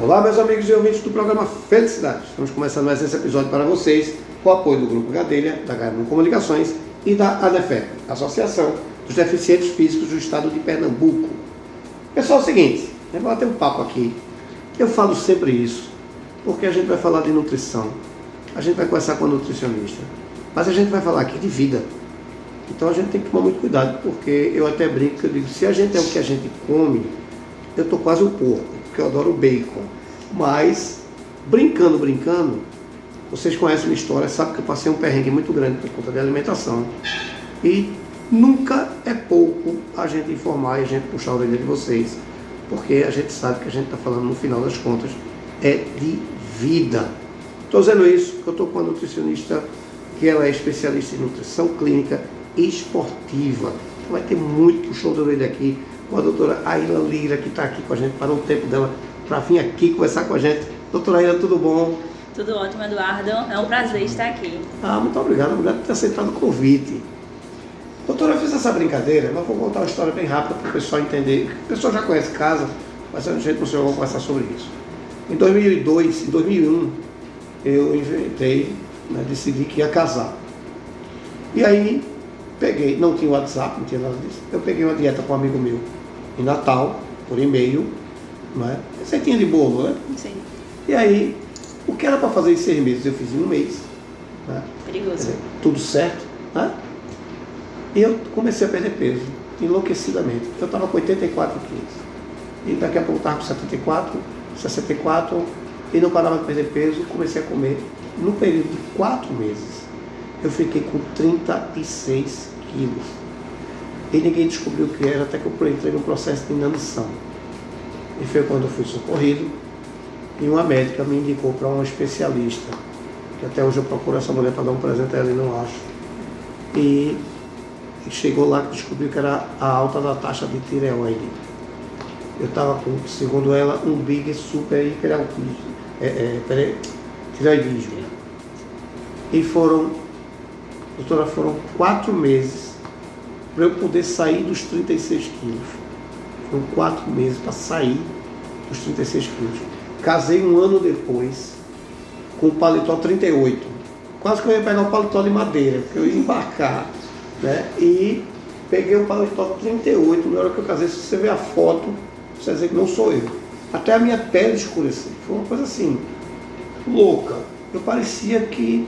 Olá, meus amigos e ouvintes do programa Felicidade. Estamos começando mais esse episódio para vocês com o apoio do Grupo Gadelha, da Garmin Comunicações e da ADEFEP, Associação dos Deficientes Físicos do Estado de Pernambuco. Pessoal, é o seguinte, eu vou bater um papo aqui. Eu falo sempre isso, porque a gente vai falar de nutrição, a gente vai conversar com a nutricionista, mas a gente vai falar aqui de vida. Então a gente tem que tomar muito cuidado, porque eu até brinco, eu digo, se a gente é o que a gente come, eu tô quase um porco porque eu adoro bacon. Mas, brincando, brincando, vocês conhecem minha história, sabem que eu passei um perrengue muito grande por conta de alimentação. E nunca é pouco a gente informar e a gente puxar a orelha de vocês, porque a gente sabe que a gente está falando, no final das contas, é de vida. Estou dizendo isso porque eu estou com uma nutricionista que ela é especialista em nutrição clínica esportiva. Vai ter muito show de orelha aqui com a doutora Aila Lira, que está aqui com a gente, para o tempo dela, para vir aqui conversar com a gente. Doutora Aila, tudo bom? Tudo ótimo, Eduardo. É um prazer estar aqui. Ah, muito obrigado, obrigado por ter aceitado o convite. Doutora, eu fiz essa brincadeira, mas vou contar uma história bem rápida para o pessoal entender. O pessoal já conhece casa, mas a gente não sei, vou conversar sobre isso. Em 2002, em 2001, eu inventei, né, decidi que ia casar. E aí, peguei, não tinha WhatsApp, não tinha nada disso, eu peguei uma dieta com um amigo meu em Natal, por e-mail, não é? Receitinha de bolo, né? Sim. E aí, o que era para fazer em seis meses, eu fiz em um mês. Né? Perigoso. Tudo certo, né? E eu comecei a perder peso, enlouquecidamente. Eu estava com 84 quilos. E daqui a pouco estava com 74, 64, e não parava de perder peso, comecei a comer. No período de quatro meses, eu fiquei com 36 quilos. E ninguém descobriu o que era até que eu entrei no processo de inanição. E foi quando eu fui socorrido e uma médica me indicou para um especialista, que até hoje eu procuro essa mulher para dar um presente a ela e não acho. E, e chegou lá que descobriu que era a alta da taxa de tireoide. Eu estava com, segundo ela, um big super hiperaltismo, é, é, tireoidismo. E foram, doutora, foram quatro meses para eu poder sair dos 36 quilos. Foram quatro meses para sair dos 36 quilos. Casei um ano depois com o paletó 38. Quase que eu ia pegar o paletó de madeira, porque eu ia embarcar. Né? E peguei o paletó 38. Na hora que eu casei, se você ver a foto, você vai dizer que não sou eu. Até a minha pele escurecer. Foi uma coisa assim, louca. Eu parecia que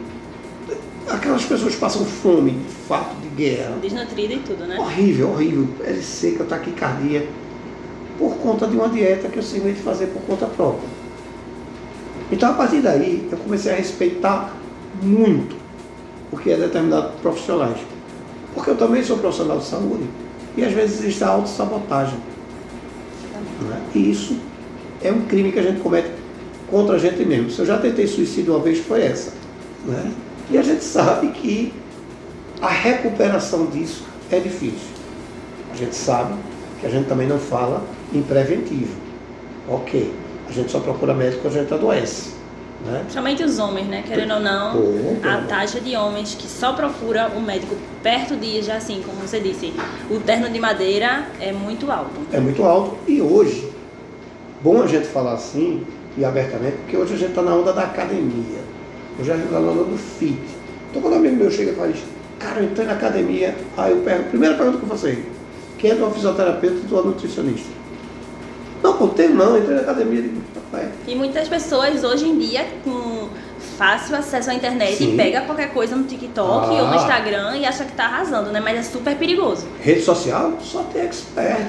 aquelas pessoas passam fome, de fato, guerra. Desnutrida e tudo, né? Horrível, horrível. Pele seca, taquicardia. Por conta de uma dieta que eu simplesmente fazer por conta própria. Então, a partir daí, eu comecei a respeitar muito o que é determinado por profissionais. Porque eu também sou profissional de saúde. E às vezes existe a autossabotagem. Né? E isso é um crime que a gente comete contra a gente mesmo. Se eu já tentei suicídio uma vez, foi essa. Né? E a gente sabe que a recuperação disso é difícil. A gente sabe que a gente também não fala em preventivo. Ok, a gente só procura médico quando a gente adoece. Né? Principalmente os homens, né? Querendo ou não, Pô, a taxa de homens que só procura o médico perto de, já assim, como você disse, o terno de madeira é muito alto. É muito alto. E hoje, bom a gente falar assim e abertamente, porque hoje a gente está na onda da academia. Hoje a gente está na onda do fit. Então quando um amigo meu chega e fala isso, cara, eu entrei na academia, aí eu pergunto, primeira pergunta que eu faço aí, quem é tua fisioterapeuta e tua nutricionista? Não, tenho não, entrei na academia. Digo, "Papai, E muitas pessoas hoje em dia, com fácil acesso à internet, Sim. pega qualquer coisa no TikTok Ah. ou no Instagram e acha que tá arrasando, né? Mas é super perigoso. Rede social só tem expert,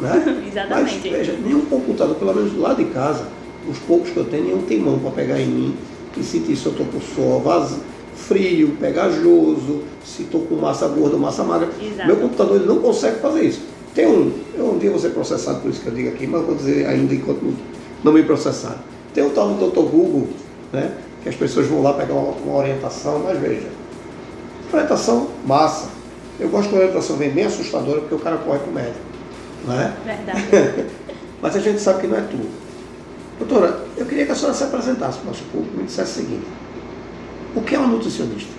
né? Exatamente. Mas veja, nenhum computador, pelo menos lá de casa, os poucos que eu tenho, nenhum tem mão para pegar em mim e sentir se eu estou com suor vazio, frio, pegajoso, se estou com massa gorda ou massa magra. Exato. Meu computador ele não consegue fazer isso. Tem um, eu um dia vou ser processado por isso que eu digo aqui, mas vou dizer ainda enquanto não, me processar. Tem o tal do Dr. Google, né? Que as pessoas vão lá pegar uma, uma orientação, mas veja, orientação massa. Eu gosto a orientação vem bem assustadora porque o cara corre o médico. Né? Verdade. Mas a gente sabe que não é tudo. Doutora, eu queria que a senhora se apresentasse para o nosso público e me dissesse o seguinte. O que é um nutricionista?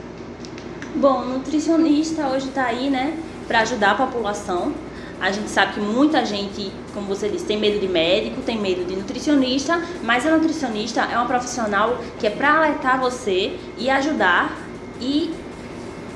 Bom, nutricionista hoje está aí, né, para ajudar a população A gente sabe que muita gente, como você disse, tem medo de médico, tem medo de nutricionista, mas a nutricionista é uma profissional que é para alertar você e ajudar e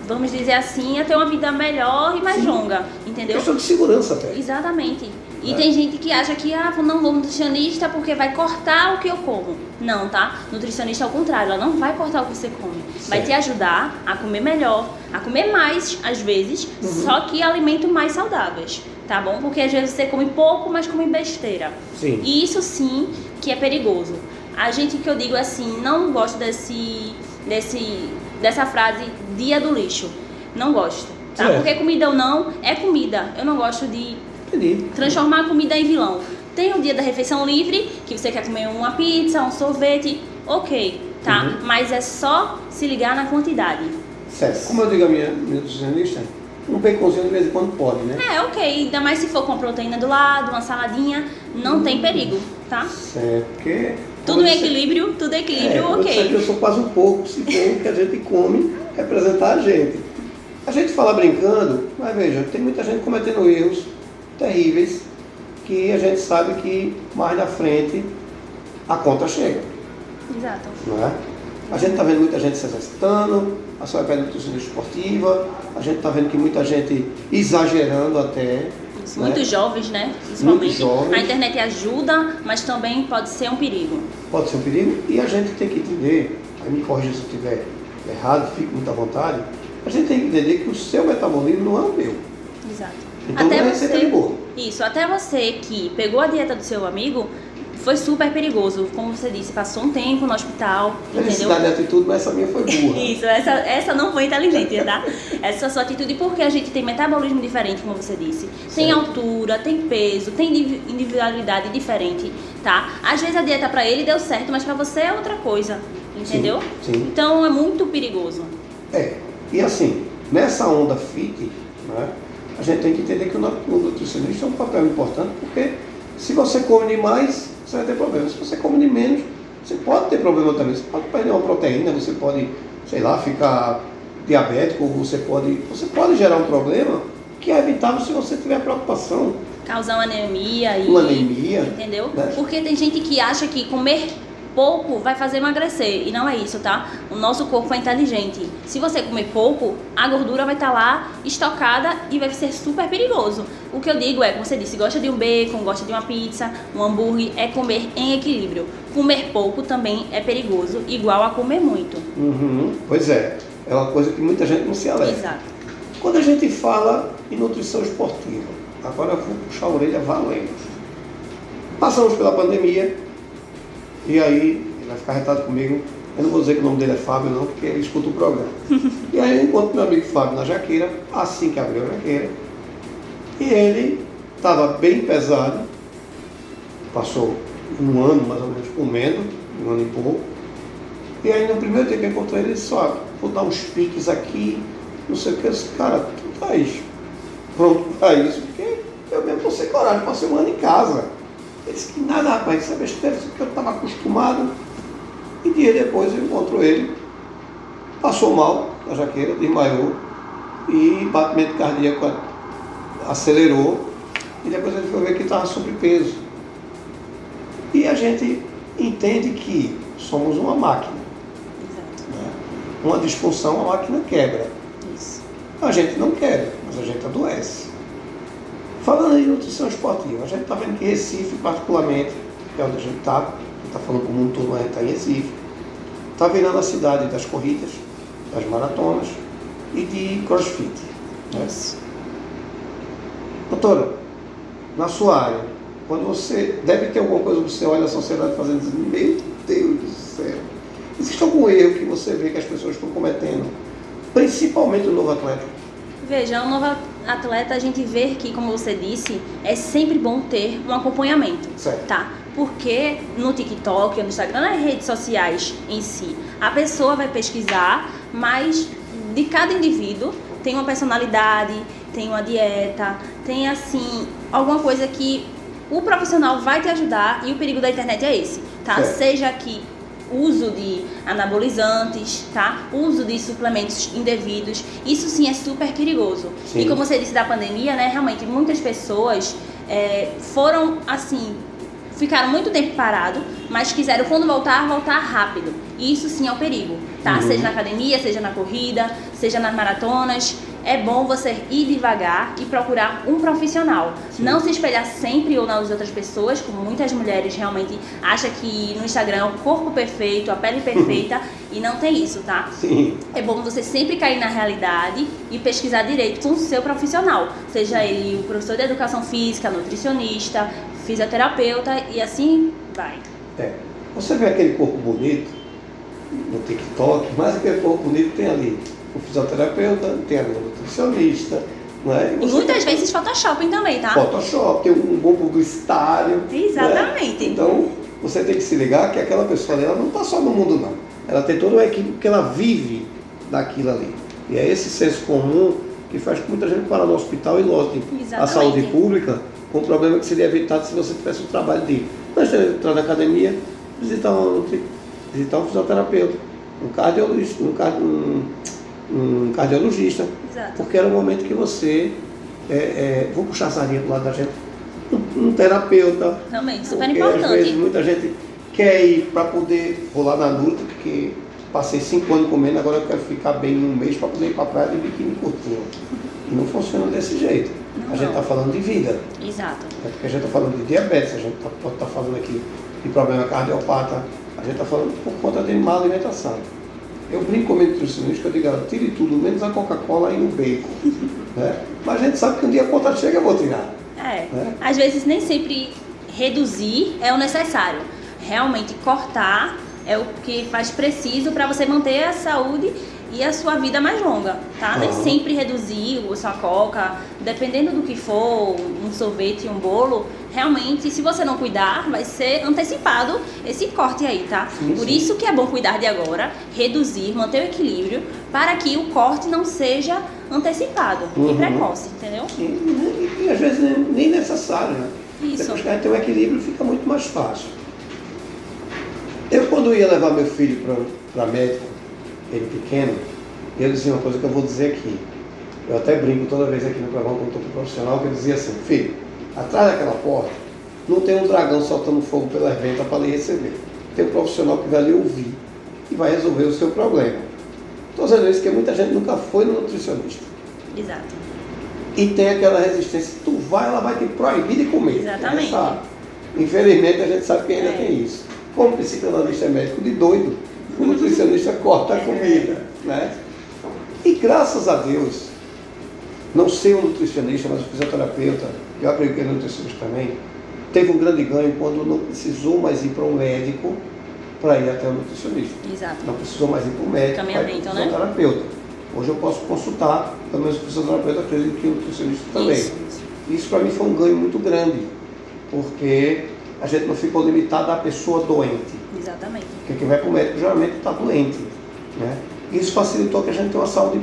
vamos dizer assim, a ter uma vida melhor e mais Sim. longa, entendeu? Questão de segurança até. Exatamente. E é. tem gente que acha que, ah, não vou nutricionista porque vai cortar o que eu como. Não, tá? Nutricionista ao contrário, ela não vai cortar o que você come. Certo. Vai te ajudar a comer melhor, a comer mais, às vezes, uhum. só que alimentos mais saudáveis, tá bom? Porque às vezes você come pouco, mas come besteira. Sim. E isso sim que é perigoso. A gente que eu digo assim, não gosto desse, desse, dessa frase dia do lixo. Não gosto. Tá? Porque comida ou não é comida. Eu não gosto de Entendi. Transformar a comida em vilão. Tem o dia da refeição livre, que você quer comer uma pizza, um sorvete, ok, tá? Uhum. Mas é só se ligar na quantidade. Certo. Como eu digo a minha, minha nutricionista, um baconzinho de vez em quando pode, né? É, ok. Ainda mais se for com a proteína do lado, uma saladinha, não uhum. tem perigo, tá? Certo, porque... Tudo em equilíbrio, tudo em equilíbrio, é, ok. Eu sou quase um pouco, se for o que a gente come, representar a gente. A gente fala brincando, mas veja, tem muita gente cometendo erros terríveis que a gente sabe que mais na frente a conta chega. Exato. Não é? A gente está vendo muita gente se exercitando, a sua pele nutrição esportiva, a gente está vendo que muita gente exagerando até. Isso, né? Muitos jovens, né? Principalmente. Jovens. A internet ajuda, mas também pode ser um perigo. Pode ser um perigo e a gente tem que entender, aí me corrija se eu estiver errado, fique muito à vontade, a gente tem que entender que o seu metabolismo não é o meu. Exato. Então até você, Isso, até você que pegou a dieta do seu amigo, foi super perigoso. Como você disse, passou um tempo no hospital. Felicidade entendeu? atitude, mas essa minha foi burra. Isso, essa, essa não foi inteligente, tá? essa sua atitude, porque a gente tem metabolismo diferente, como você disse. Tem certo. altura, tem peso, tem individualidade diferente, tá? Às vezes a dieta para ele deu certo, mas para você é outra coisa, entendeu? Sim, sim. Então é muito perigoso. É, e assim, nessa onda fit, né? A gente tem que entender que o nutricionista é um papel importante, porque se você come demais, você vai ter problema. Se você come de menos, você pode ter problema também. Você pode perder uma proteína, você pode, sei lá, ficar diabético, você pode, você pode gerar um problema que é evitável se você tiver preocupação. Causar uma anemia e. Uma anemia. Entendeu? Né? Porque tem gente que acha que comer pouco vai fazer emagrecer. E não é isso, tá? O nosso corpo é inteligente. Se você comer pouco, a gordura vai estar tá lá estocada e vai ser super perigoso. O que eu digo é, como você disse, gosta de um bacon, gosta de uma pizza, um hambúrguer, é comer em equilíbrio. Comer pouco também é perigoso, igual a comer muito. Uhum, pois é. É uma coisa que muita gente não se alerta. Exato. Quando a gente fala em nutrição esportiva, agora eu vou puxar a orelha valendo. Passamos pela pandemia, e aí, ele vai ficar retado comigo. Eu não vou dizer que o nome dele é Fábio, não, porque ele escuta o programa. e aí eu encontro meu amigo Fábio na jaqueira, assim que abriu a jaqueira. E ele estava bem pesado, passou um ano mais ou menos comendo, um ano e pouco. E aí no primeiro dia que eu encontrei ele, ele disse, ó, vou dar uns piques aqui, não sei o que, eu disse, cara, tu faz pronto para isso, porque eu mesmo vou ser coragem, passei um ano em casa. Ele disse que nada, rapaz, isso é besteira, isso que eu estava acostumado. E dia depois eu encontro ele, passou mal na jaqueira, desmaiou, e batimento cardíaco acelerou, e depois ele foi ver que estava sobrepeso. E a gente entende que somos uma máquina. Né? Uma disfunção, a máquina quebra. Isso. A gente não quebra, mas a gente adoece. Falando em nutrição esportiva, a gente está vendo que Recife, particularmente, que é onde a gente está, está falando com o mundo todo, a gente está em Recife, está virando a cidade das corridas, das maratonas e de crossfit. Né? Doutora, na sua área, quando você deve ter alguma coisa que você olha a sociedade fazendo e meu Deus do céu, existe algum erro que você vê que as pessoas estão cometendo, principalmente o novo atleta? Veja, o novo atleta a gente vê que, como você disse, é sempre bom ter um acompanhamento, certo. tá? Porque no TikTok ou no Instagram, nas redes sociais em si, a pessoa vai pesquisar, mas de cada indivíduo tem uma personalidade, tem uma dieta, tem assim, alguma coisa que o profissional vai te ajudar e o perigo da internet é esse, tá? Certo. Seja que uso de anabolizantes, tá? Uso de suplementos indevidos. Isso sim é super perigoso. Sim. E como você disse da pandemia, né? Realmente muitas pessoas é, foram assim ficaram muito tempo parado, mas quiseram quando voltar, voltar rápido. E isso sim é o um perigo, tá? Uhum. Seja na academia, seja na corrida, seja nas maratonas. É bom você ir devagar e procurar um profissional. Sim. Não se espelhar sempre ou nas outras pessoas, como muitas mulheres realmente acham que no Instagram é o corpo perfeito, a pele perfeita, e não tem isso, tá? Sim. É bom você sempre cair na realidade e pesquisar direito com o seu profissional, seja ele o professor de educação física, nutricionista, fisioterapeuta e assim vai. É. Você vê aquele corpo bonito no TikTok, mas aquele corpo bonito tem ali o fisioterapeuta, tem o nutricionista, não é? E, muitas vezes Photoshop também, tá? Photoshop, tem um bom publicitário. Né? Exatamente. Né? Então, você tem que se ligar que aquela pessoa ali, ela não está só no mundo não. Ela tem toda uma equipe que ela vive daquilo ali. E é esse senso comum que faz com que muita gente para no hospital e lote a saúde pública com um problema que seria evitado se você tivesse o trabalho de nós entrar na academia, visitar um, visitar um fisioterapeuta, um cardiologista, um, um, um cardiologista, Exato. porque era o momento que você, é, é, vou puxar a sardinha do lado da gente, um, um terapeuta. Também, super importante. Às vezes muita gente quer ir para poder rolar na luta, porque passei cinco anos comendo, agora eu quero ficar bem um mês para poder ir para a praia de biquíni curtinho. E não funciona desse jeito. Não, a gente está falando de vida. Exato. É porque a gente está falando de diabetes, a gente está tá falando aqui de problema cardiopata, a gente está falando por conta de má alimentação. Eu brinco com o nutricionista que eu digo, tire tudo, menos a Coca-Cola e o bacon. né? Mas a gente sabe que um dia a conta chega eu vou tirar. É. Né? Às vezes nem sempre reduzir é o necessário. Realmente cortar é o que faz preciso para você manter a saúde e a sua vida mais longa, tá? Nem sempre reduzir a sua coca, dependendo do que for, um sorvete, um bolo, realmente, se você não cuidar, vai ser antecipado esse corte aí, tá? Sim, Por sim. isso que é bom cuidar de agora, reduzir, manter o equilíbrio, para que o corte não seja antecipado uhum. e precoce, entendeu? E, e, e, às vezes nem, nem necessário, né? Isso. Depois que ter um equilíbrio fica muito mais fácil. Eu quando ia levar meu filho para médico, ele pequeno, ele dizia uma coisa que eu vou dizer aqui. Eu até brinco toda vez aqui no programa quando estou com profissional, que ele dizia assim, filho, atrás daquela porta não tem um dragão soltando fogo pela venta para lhe receber. Tem um profissional que vai lhe ouvir e vai resolver o seu problema. Estou dizendo isso porque muita gente nunca foi no nutricionista. Exato. E tem aquela resistência, tu vai, ela vai te proibir de comer. Exatamente. Infelizmente a gente sabe que ainda é. tem isso. Como psicanalista é médico de doido, o nutricionista corta a comida. Né? E graças a Deus, não sei o nutricionista, mas o fisioterapeuta, eu acredito que é nutricionista também, teve um grande ganho quando não precisou mais ir para um médico para ir até o nutricionista. Exato. Não precisou mais ir para o médico, para ir para o né? fisioterapeuta. Né? Hoje eu posso consultar, pelo menos o fisioterapeuta, acredito que o nutricionista também. Isso, isso. isso para mim foi um ganho muito grande, porque a gente não ficou limitado à pessoa doente. Exatamente. Porque quem vai para o médico geralmente está doente. Né? Isso facilitou que a gente tenha uma saúde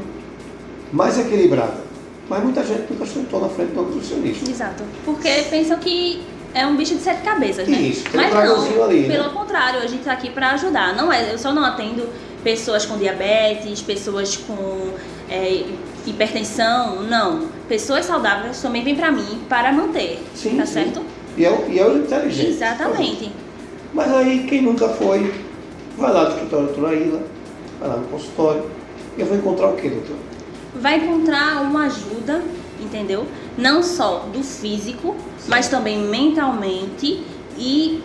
mais equilibrada. Mas muita gente nunca sentou na frente do nutricionista. Exato. Porque pensam que é um bicho de sete cabeças, né? Isso, tem Mas um não, ali, pelo né? contrário, a gente está aqui para ajudar. Não é, eu só não atendo pessoas com diabetes, pessoas com é, hipertensão, não. Pessoas saudáveis também vêm para mim para manter, sim, tá sim. certo? E é, e é o inteligente. Exatamente. Mas aí, quem nunca foi, vai lá do escritório da doutora Ila, vai lá no consultório, e eu vou encontrar o que, doutor? Vai encontrar uma ajuda, entendeu? Não só do físico, Sim. mas também mentalmente e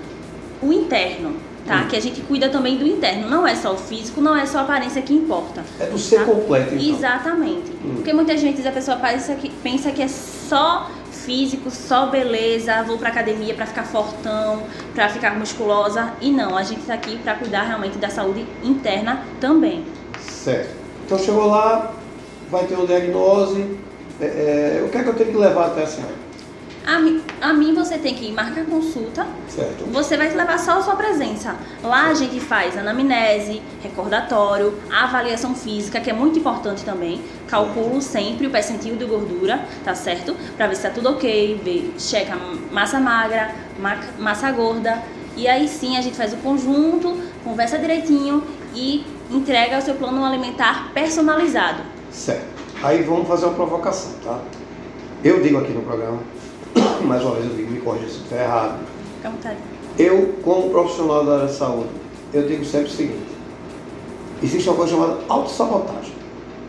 o interno, tá? Hum. Que a gente cuida também do interno. Não é só o físico, não é só a aparência que importa. É do ser tá? completo, então. Exatamente. Hum. Porque muitas vezes a pessoa pensa que, pensa que é só físico, só beleza, vou pra academia para ficar fortão, para ficar musculosa. E não, a gente está aqui para cuidar realmente da saúde interna também. Certo. Então chegou lá, vai ter uma diagnose. É, é, o que é que eu tenho que levar até a senhora? A, a mim você tem que marcar consulta. Certo. Você vai levar só a sua presença. Lá a gente faz anamnese, recordatório, avaliação física, que é muito importante também. Calculo sempre o percentil de gordura, tá certo? Pra ver se tá tudo ok, ver, checa massa magra, massa gorda E aí sim a gente faz o conjunto, conversa direitinho e entrega o seu plano alimentar personalizado. Certo. Aí vamos fazer uma provocação, tá? Eu digo aqui no programa, mais uma vez eu digo, me corrija se estiver errado. Vontade. Eu, como profissional da área de saúde, eu digo sempre o seguinte, existe uma coisa chamada autossabotagem.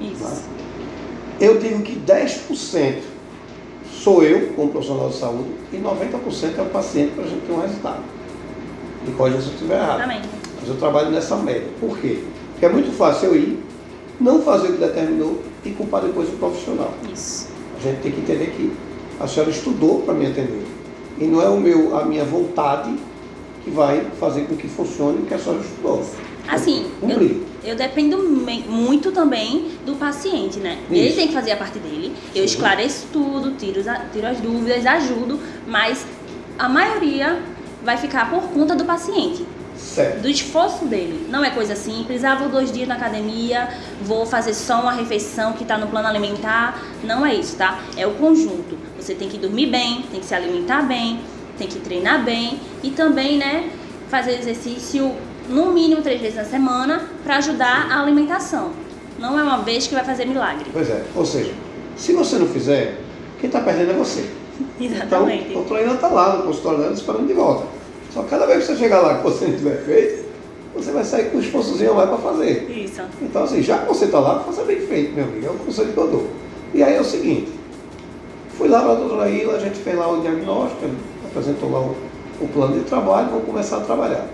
Isso. Tá? Eu digo que 10% sou eu, como profissional de saúde, e 90% é o paciente para a gente ter um resultado. Me corrija se eu estiver errado. Exatamente. Mas eu trabalho nessa média. Por quê? Porque é muito fácil eu ir, não fazer o que determinou e culpar depois o profissional. Isso. A gente tem que entender que a senhora estudou para me atender. E não é o meu, a minha vontade que vai fazer com que funcione o que a senhora estudou. Assim, eu, eu dependo muito também do paciente, né? Ele Isso. tem que fazer a parte dele, eu Sim. esclareço tudo, tiro, tiro as dúvidas, ajudo, mas a maioria vai ficar por conta do paciente, Certo. do esforço dele. Não é coisa simples, ah, vou dois dias na academia, vou fazer só uma refeição que está no plano alimentar. Não é isso, tá? É o conjunto. Você tem que dormir bem, tem que se alimentar bem, tem que treinar bem e também, né, fazer exercício no mínimo três vezes na semana para ajudar a alimentação. Não é uma vez que vai fazer milagre. Pois é. Ou seja, se você não fizer, quem está perdendo é você. Exatamente. Então, o doutor está lá no consultório dela esperando de volta. Só que cada vez que você chegar lá que você não tiver feito, você vai sair com um esforçozinho mais para fazer. Isso. Então, assim, já que você está lá, faça bem feito, meu amigo. É o conselho que eu dou. E aí é o seguinte: fui lá para a doutora Ilha, a gente fez lá o diagnóstico, apresentou lá o, o plano de trabalho, vamos começar a trabalhar.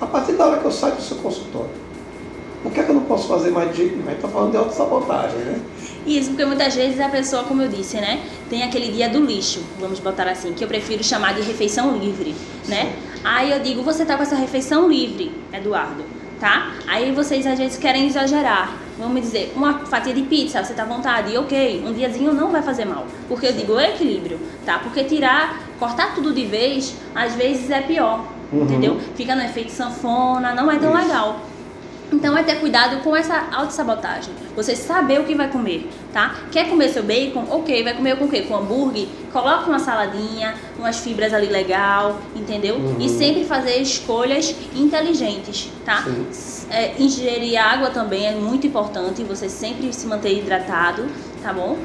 A partir da hora que eu saio do seu consultório, o que é que eu não posso fazer mais de jeito nenhum? A gente está falando de autossabotagem, né? Isso, porque muitas vezes a pessoa, como eu disse, né, tem aquele dia do lixo, vamos botar assim, que eu prefiro chamar de refeição livre, né? Aí eu digo, você tá com essa refeição livre, Eduardo, tá? Aí vocês às vezes querem exagerar. Vamos dizer, uma fatia de pizza, você tá à vontade, ok, um diazinho não vai fazer mal. Porque eu digo é equilíbrio, tá? Porque tirar, cortar tudo de vez, às vezes é pior, Uhum. entendeu? Fica no efeito sanfona, não é tão Isso. legal. Então é ter cuidado com essa autossabotagem. Você saber o que vai comer, tá? Quer comer seu bacon? Ok, vai comer com o quê? Com hambúrguer? Coloca uma saladinha, umas fibras ali legal, entendeu? Uhum. E sempre fazer escolhas inteligentes, tá? É, ingerir água também é muito importante, você sempre se manter hidratado, tá bom?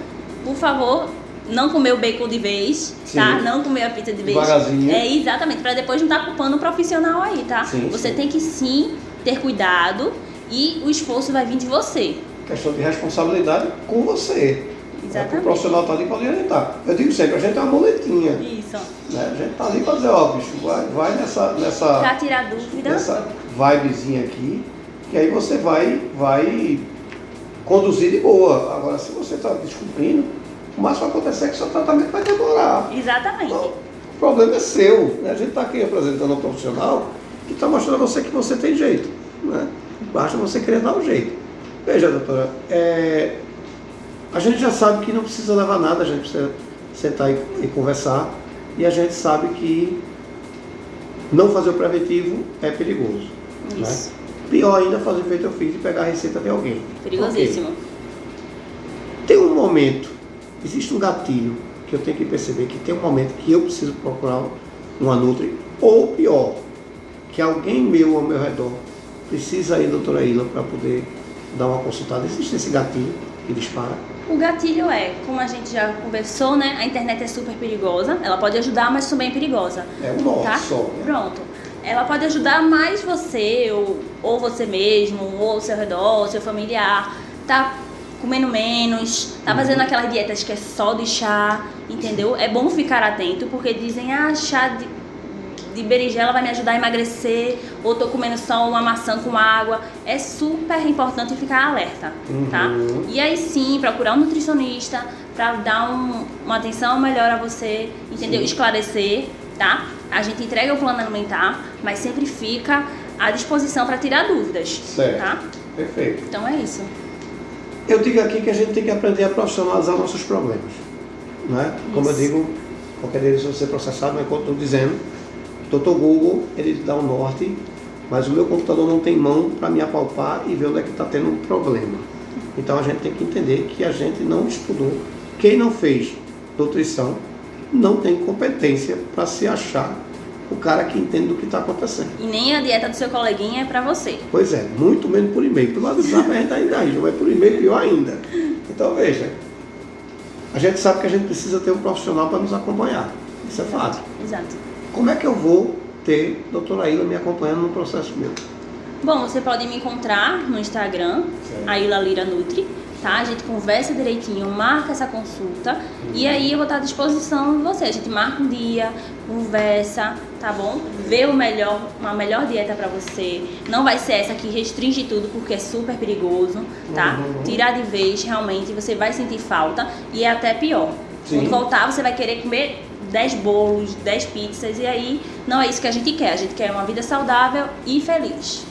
Por favor, não comer o bacon de vez, tá? Sim. Não comer a pizza de vez. Devagarzinho. É, exatamente, para depois não estar culpando o profissional aí, tá? Sim, você sim. tem que sim ter cuidado e o esforço vai vir de você. Questão de responsabilidade com você. Exatamente. O profissional está ali para orientar. Eu digo sempre, a gente é uma muletinha. Isso. Né? A gente está ali para dizer, ó, bicho, vai, vai nessa, nessa, Pra tirar dúvida. nessa vibezinha aqui, que aí você vai, vai conduzir de boa. Agora, se você está descumprindo, o máximo vai acontecer é que seu tratamento vai demorar. Exatamente. Então, o problema é seu. Né? A gente está aqui apresentando um profissional que está mostrando a você que você tem jeito. Né? Basta você querer dar um jeito. Veja, doutora, é, a gente já sabe que não precisa levar nada, a gente precisa sentar e, e conversar. E a gente sabe que não fazer o preventivo é perigoso. Isso. Né? Pior ainda fazer feito eu fiz e pegar a receita de alguém. Perigosíssimo. Ok. Tem um momento, existe um gatilho que eu tenho que perceber que tem um momento que eu preciso procurar uma Nutri, ou pior, que alguém meu ao meu redor precisa ir, doutora Ila, para poder dar uma consultada. Existe esse gatilho que dispara? O gatilho é, como a gente já conversou, né? A internet é super perigosa. Ela pode ajudar, mas também é perigosa. É um nó tá? só. Né? Pronto. Ela pode ajudar mais você, ou, ou você mesmo, ou o seu redor, o seu familiar. Tá comendo menos, tá fazendo aquelas dietas que é só de chá, entendeu? É bom ficar atento, porque dizem, ah, chá de, de berinjela vai me ajudar a emagrecer, ou tô comendo só uma maçã com água. É super importante ficar alerta, tá? Uhum. E aí sim, procurar um nutricionista para dar um- uma atenção melhor a você, entendeu? Sim. Esclarecer, tá? A gente entrega o plano alimentar, mas sempre fica à disposição para tirar dúvidas, Certo. tá? Perfeito. Então é isso. Eu digo aqui que a gente tem que aprender a profissionalizar nossos problemas. Né? Como eu digo, qualquer deles vai ser processado, mas como eu estou dizendo, Dr. Google, ele dá o norte, mas o meu computador não tem mão para me apalpar e ver onde é que está tendo um problema. Então a gente tem que entender que a gente não estudou. Quem não fez nutrição não tem competência para se achar o cara que entende do que está acontecendo. E nem a dieta do seu coleguinha é para você. Pois é, muito menos por e-mail. Pelo WhatsApp a gente ainda age, mas por e-mail pior ainda. Então veja, a gente sabe que a gente precisa ter um profissional para nos acompanhar. Isso é fato. Exato. Como é que eu vou ter a doutora Ilha me acompanhando no processo meu? Bom, você pode me encontrar no Instagram, Certo. a Ila Lira Nutri, tá? A gente conversa direitinho, marca essa consulta e aí eu vou estar à disposição de você. A gente marca um dia, conversa, tá bom? Vê o melhor, uma melhor dieta pra você. Não vai ser essa que restringe tudo porque é super perigoso, tá? Uhum. Tirar de vez, realmente, você vai sentir falta e é até pior. Sim. Quando voltar, você vai querer comer 10 bolos, 10 pizzas e aí não é isso que a gente quer. A gente quer uma vida saudável e feliz.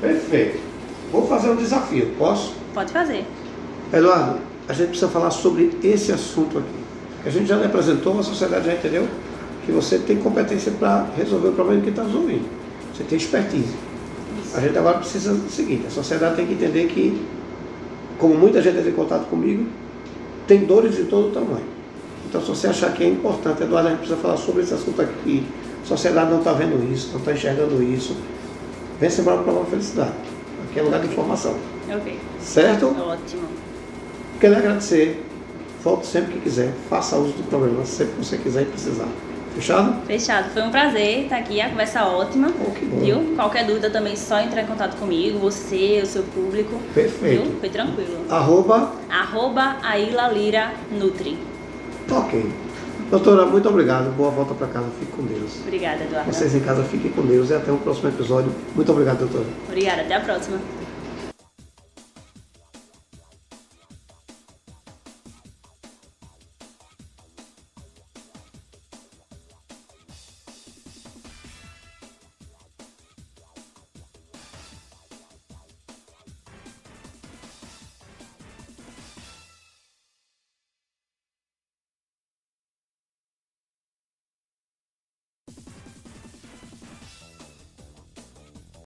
Perfeito. Vou fazer um desafio, posso? Pode fazer. Eduardo, a gente precisa falar sobre esse assunto aqui. A gente já lhe apresentou, a sociedade já entendeu que você tem competência para resolver o problema que está resolvendo. Você tem expertise. A gente agora precisa do seguinte, a sociedade tem que entender que, como muita gente entra em contato comigo, tem dores de todo tamanho. Então se você achar que é importante, Eduardo, a gente precisa falar sobre esse assunto aqui. A sociedade não está vendo isso, não está enxergando isso. Vem sembrar o programa Felicidade. Aqui é lugar de informação. Ok. Certo? Ótimo. Quero agradecer. Volte sempre que quiser. Faça uso do programa sempre que você quiser e precisar. Fechado? Fechado. Foi um prazer estar aqui, a conversa ótima. Oh, que bom. Viu? Qualquer dúvida também, só entrar em contato comigo, você, o seu público. Perfeito. Viu? Foi tranquilo. Arroba. Arroba Aila Lira Nutri. Ok. Doutora, muito obrigado. Boa volta para casa. Fique com Deus. Obrigada, Eduardo. Vocês em casa fiquem com Deus e até o próximo episódio. Muito obrigado, doutora. Obrigada, até a próxima.